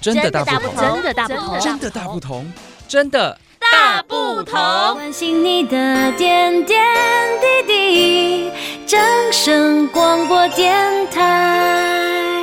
真的大不同，真的大不同，真的大不同，真的大不同。关心你的点点滴滴，广播电台。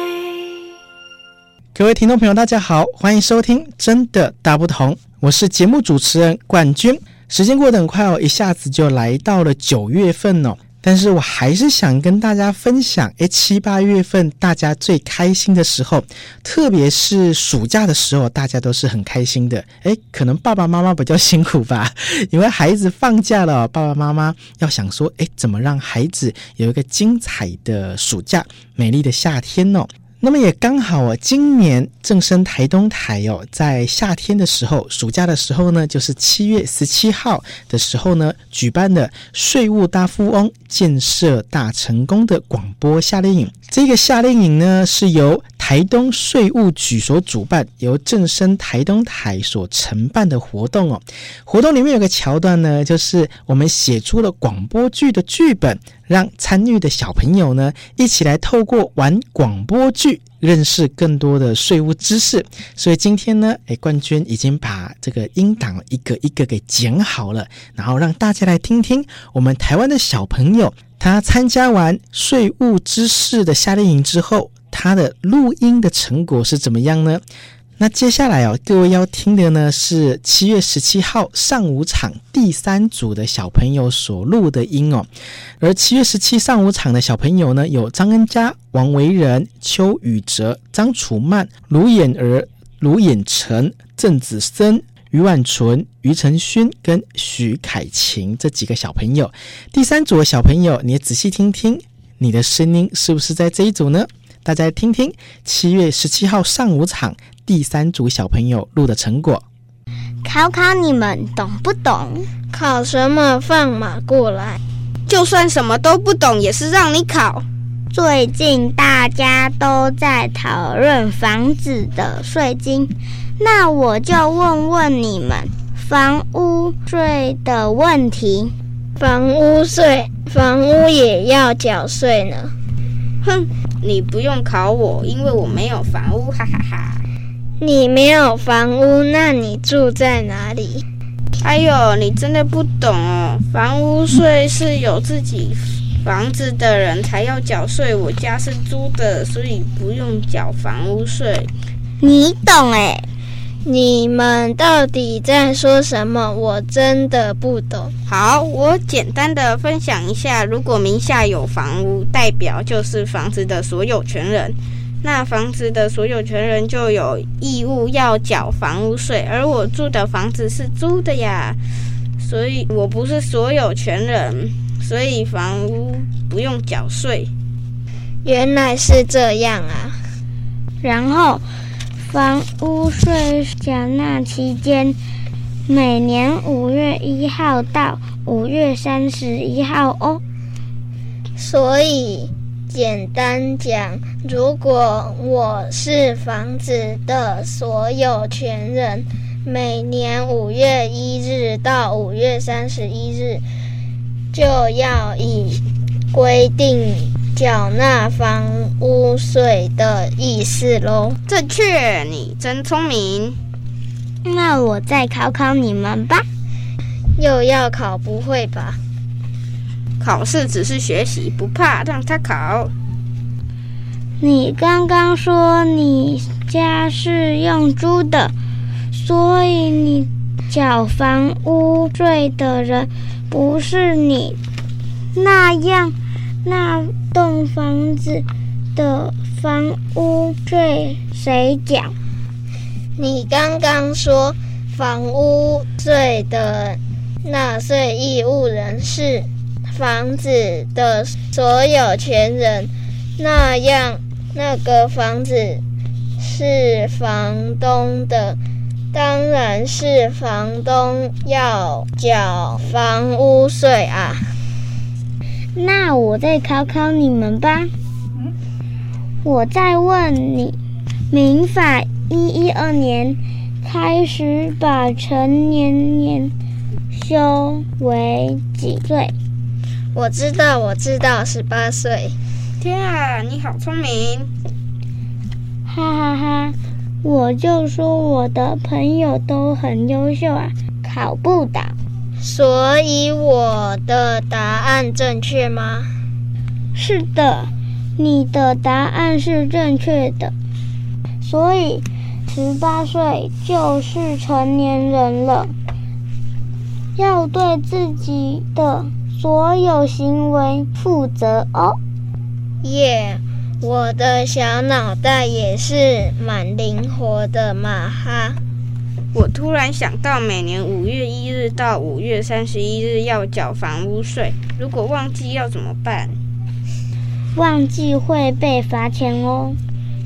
各位听众朋友，大家好，欢迎收听《真的大不同》，我是节目主持人冠军。时间过得很快哦，一下子就来到了九月份哦。但是我还是想跟大家分享，诶，七八月份大家最开心的时候，特别是暑假的时候，大家都是很开心的。诶，可能爸爸妈妈比较辛苦吧，因为孩子放假了，爸爸妈妈要想说，诶，怎么让孩子有一个精彩的暑假，美丽的夏天哦。那么也刚好啊，今年正升台东台哦，在夏天的时候，暑假的时候呢，就是七月十七号的时候呢，举办的税务大富翁建设大成功的广播夏令营。这个夏令营呢，是由台东税务局所主办，由正声台东台所承办的活动哦。活动里面有个桥段呢，就是我们写出了广播剧的剧本，让参与的小朋友呢，一起来透过玩广播剧，认识更多的税务知识。所以今天呢，诶，冠军已经把这个音档一个一个给剪好了，然后让大家来听听我们台湾的小朋友。他参加完税务知识的夏令营之后，他的录音的成果是怎么样呢？那接下来哦，各位要听的呢是七月十七号上午场第三组的小朋友所录的音哦。而七月十七上午场的小朋友呢，有张恩佳、王维仁、邱宇哲、张楚曼、卢衍儿、卢衍成、郑子森。于婉纯、于承勋跟许凯晴这几个小朋友，第三组的小朋友，你仔细听听，你的声音是不是在这一组呢？大家听听七月十七号上午场第三组小朋友录的成果。考考你们懂不懂？考什么？放马过来！就算什么都不懂，也是让你考。最近大家都在讨论房子的税金。那我就问问你们，房屋税的问题。房屋税，房屋也要缴税呢。哼，你不用考我，因为我没有房屋，哈哈哈哈。你没有房屋，那你住在哪里？哎呦，你真的不懂哦。房屋税是有自己房子的人才要缴税，我家是租的，所以不用缴房屋税。你懂哎。你们到底在说什么？我真的不懂。好，我简单的分享一下：如果名下有房屋，代表就是房子的所有权人，那房子的所有权人就有义务要缴房屋税。而我住的房子是租的呀，所以我不是所有权人，所以房屋不用缴税。原来是这样啊，然后。房屋税缴纳期间，每年五月一号到五月三十一号哦。所以，简单讲，如果我是房子的所有权人，每年五月一日到五月三十一日，就要以规定。缴纳房屋税的意思喽，正确，你真聪明。那我再考考你们吧。又要考，不会吧？考试只是学习，不怕，让他考。你刚刚说你家是用租的，所以你缴房屋税的人不是你，那样。那栋房子的房屋税谁缴？你刚刚说房屋税的纳税义务人是房子的所有权人，那样那个房子是房东的，当然是房东要缴房屋税啊。那我再考考你们吧。我再问你，民法一一二年开始把成年年修为几岁？我知道，我知道，十八岁。天啊，你好聪明！哈哈哈，我就说我的朋友都很优秀啊，考不倒。所以我的答案正确吗？是的，你的答案是正确的。所以十八岁就是成年人了，要对自己的所有行为负责哦。耶，yeah, 我的小脑袋也是蛮灵活的嘛哈。我突然想到，每年五月一日到五月三十一日要缴房屋税，如果忘记要怎么办？忘记会被罚钱哦。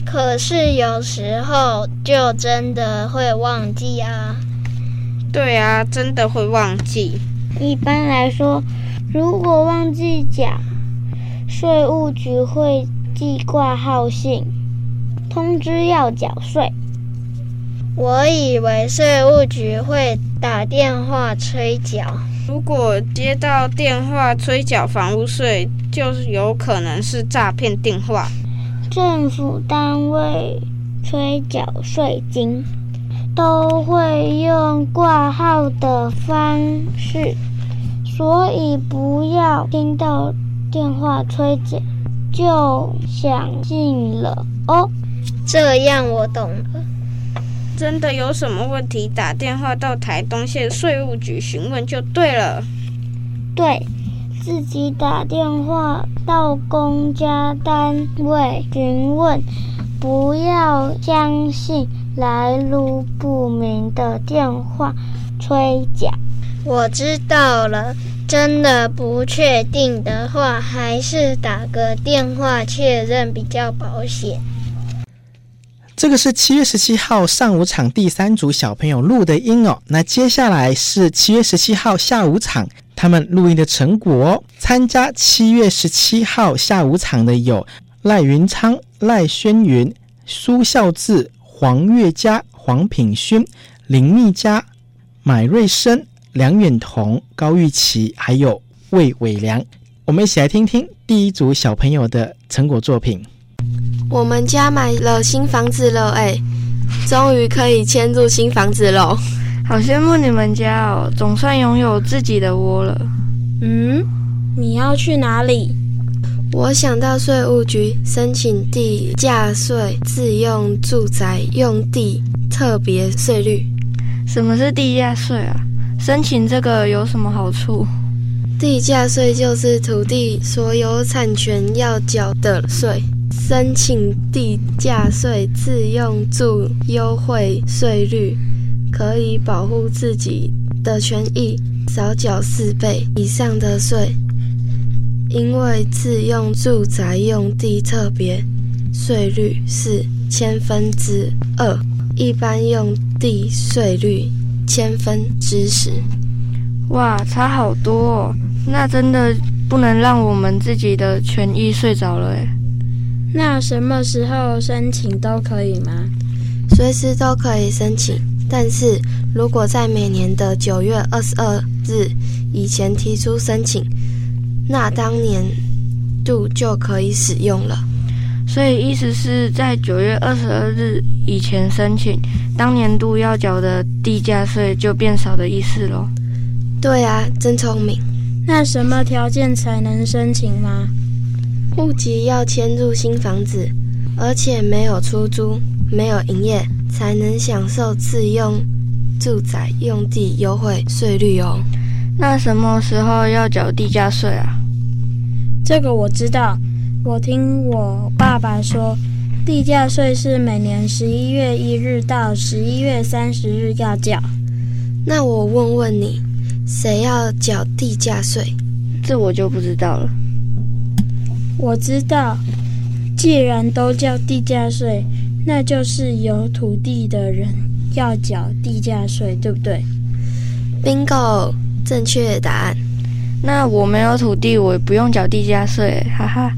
可是有时候就真的会忘记啊。对啊，真的会忘记。一般来说，如果忘记缴，税务局会寄挂号信通知要缴税。我以为税务局会打电话催缴。如果接到电话催缴房屋税，就有可能是诈骗电话。政府单位催缴税金都会用挂号的方式，所以不要听到电话催缴就想信了哦。这样我懂了。真的有什么问题，打电话到台东县税务局询问就对了。对，自己打电话到公家单位询问，不要相信来路不明的电话催缴。我知道了，真的不确定的话，还是打个电话确认比较保险。这个是七月十七号上午场第三组小朋友录的音哦。那接下来是七月十七号下午场他们录音的成果哦。参加七月十七号下午场的有赖云昌、赖轩云、苏孝志、黄月嘉、黄品勋、林密嘉、买瑞生、梁远彤、高玉琪，还有魏伟良。我们一起来听听第一组小朋友的成果作品。我们家买了新房子了，哎，终于可以迁入新房子喽！好羡慕你们家哦，总算拥有自己的窝了。嗯，你要去哪里？我想到税务局申请地价税自用住宅用地特别税率。什么是地价税啊？申请这个有什么好处？地价税就是土地所有产权要缴的税。申请地价税自用住优惠税率，可以保护自己的权益，少缴四倍以上的税。因为自用住宅用地特别税率是千分之二，一般用地税率千分之十。哇，差好多哦！那真的不能让我们自己的权益睡着了诶。那什么时候申请都可以吗？随时都可以申请，但是如果在每年的九月二十二日以前提出申请，那当年度就可以使用了。所以意思是在九月二十二日以前申请，当年度要缴的地价税就变少的意思喽？对啊，真聪明。那什么条件才能申请吗？户籍要迁入新房子，而且没有出租、没有营业，才能享受自用住宅用地优惠税率哦。那什么时候要缴地价税啊？这个我知道，我听我爸爸说，地价税是每年十一月一日到十一月三十日要缴。那我问问你，谁要缴地价税？这我就不知道了。我知道，既然都叫地价税，那就是有土地的人要缴地价税，对不对？Bingo，正确答案。那我没有土地，我也不用缴地价税，哈哈。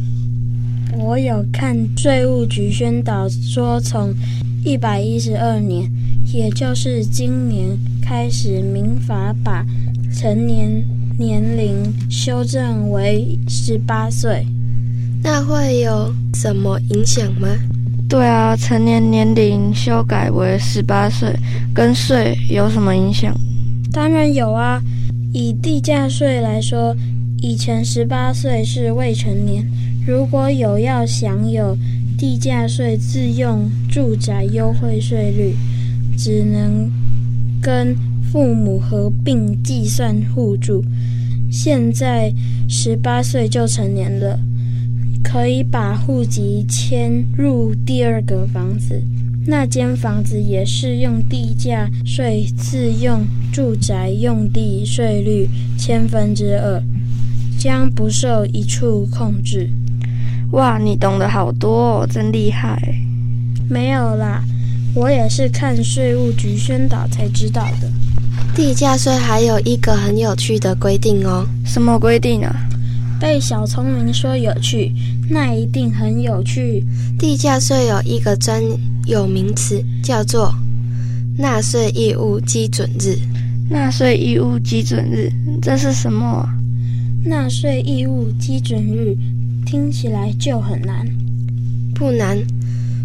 我有看税务局宣导说，从一百一十二年，也就是今年开始，民法把成年年龄修正为十八岁。那会有什么影响吗？对啊，成年年龄修改为十八岁，跟税有什么影响？当然有啊。以地价税来说，以前十八岁是未成年，如果有要享有地价税自用住宅优惠税率，只能跟父母合并计算互助。现在十八岁就成年了。可以把户籍迁入第二个房子，那间房子也是用地价税自用住宅用地税率千分之二，将不受一处控制。哇，你懂得好多哦，真厉害！没有啦，我也是看税务局宣导才知道的。地价税还有一个很有趣的规定哦，什么规定啊？被小聪明说有趣，那一定很有趣。地价税有一个专有名词，叫做纳税义务基准日。纳税义务基准日，这是什么？纳税义务基准日听起来就很难。不难，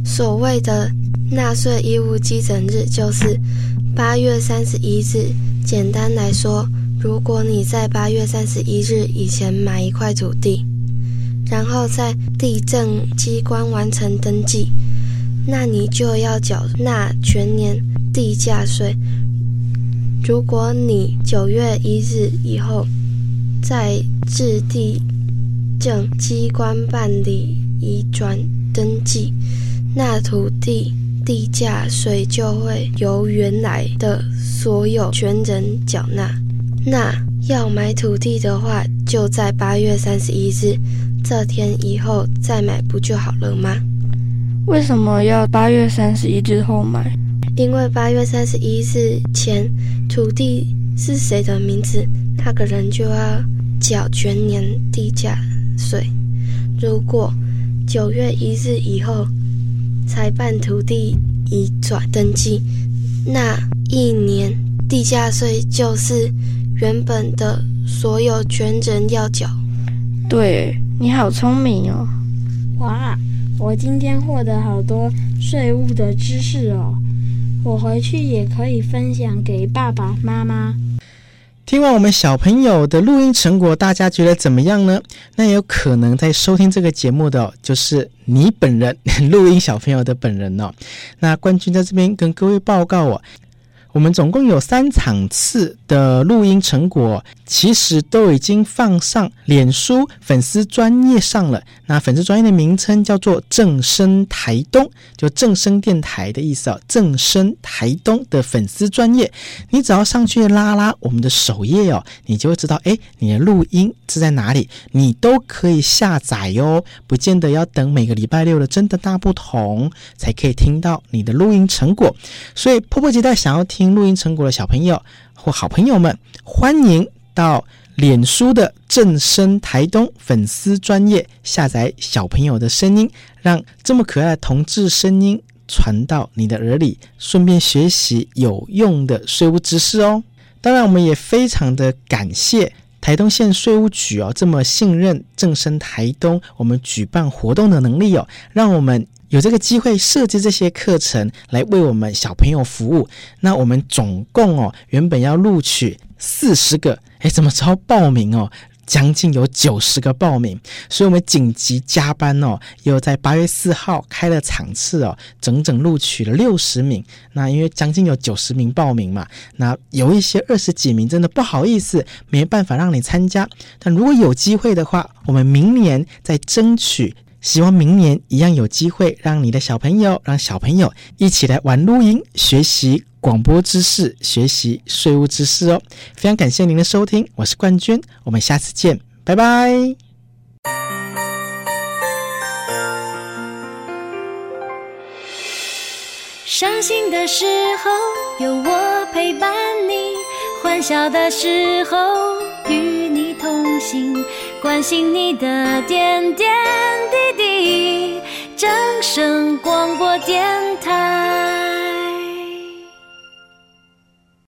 所谓的纳税义务基准日就是八月三十一日。简单来说。如果你在八月三十一日以前买一块土地，然后在地政机关完成登记，那你就要缴纳全年地价税。如果你九月一日以后在至地政机关办理移转登记，那土地地价税就会由原来的所有权人缴纳。那要买土地的话，就在八月三十一日这天以后再买不就好了吗？为什么要八月三十一日后买？因为八月三十一日前土地是谁的名字，那个人就要缴全年地价税。如果九月一日以后才办土地移转登记，那一年地价税就是。原本的所有权人要缴。对，你好聪明哦！哇，我今天获得好多税务的知识哦，我回去也可以分享给爸爸妈妈。听完我们小朋友的录音成果，大家觉得怎么样呢？那也有可能在收听这个节目的哦，就是你本人，录音小朋友的本人哦。那冠军在这边跟各位报告哦。我们总共有三场次的录音成果，其实都已经放上脸书粉丝专业上了。那粉丝专业的名称叫做正声台东，就正声电台的意思哦。正声台东的粉丝专业，你只要上去拉拉我们的首页哦，你就会知道，哎，你的录音是在哪里，你都可以下载哟。不见得要等每个礼拜六的真的大不同才可以听到你的录音成果，所以迫不及待想要听。录音成果的小朋友或好朋友们，欢迎到脸书的正声台东粉丝专业下载小朋友的声音，让这么可爱的同志声音传到你的耳里，顺便学习有用的税务知识哦。当然，我们也非常的感谢台东县税务局哦，这么信任正声台东我们举办活动的能力哦，让我们。有这个机会设计这些课程来为我们小朋友服务，那我们总共哦，原本要录取四十个，哎，怎么超报名哦？将近有九十个报名，所以我们紧急加班哦，又在八月四号开了场次哦，整整录取了六十名。那因为将近有九十名报名嘛，那有一些二十几名真的不好意思，没办法让你参加。但如果有机会的话，我们明年再争取。希望明年一样有机会，让你的小朋友，让小朋友一起来玩录音，学习广播知识，学习税务知识哦。非常感谢您的收听，我是冠军，我们下次见，拜拜。伤心的时候有我陪伴你，欢笑的时候与你同行。关心你的点点滴滴，正声广播电台。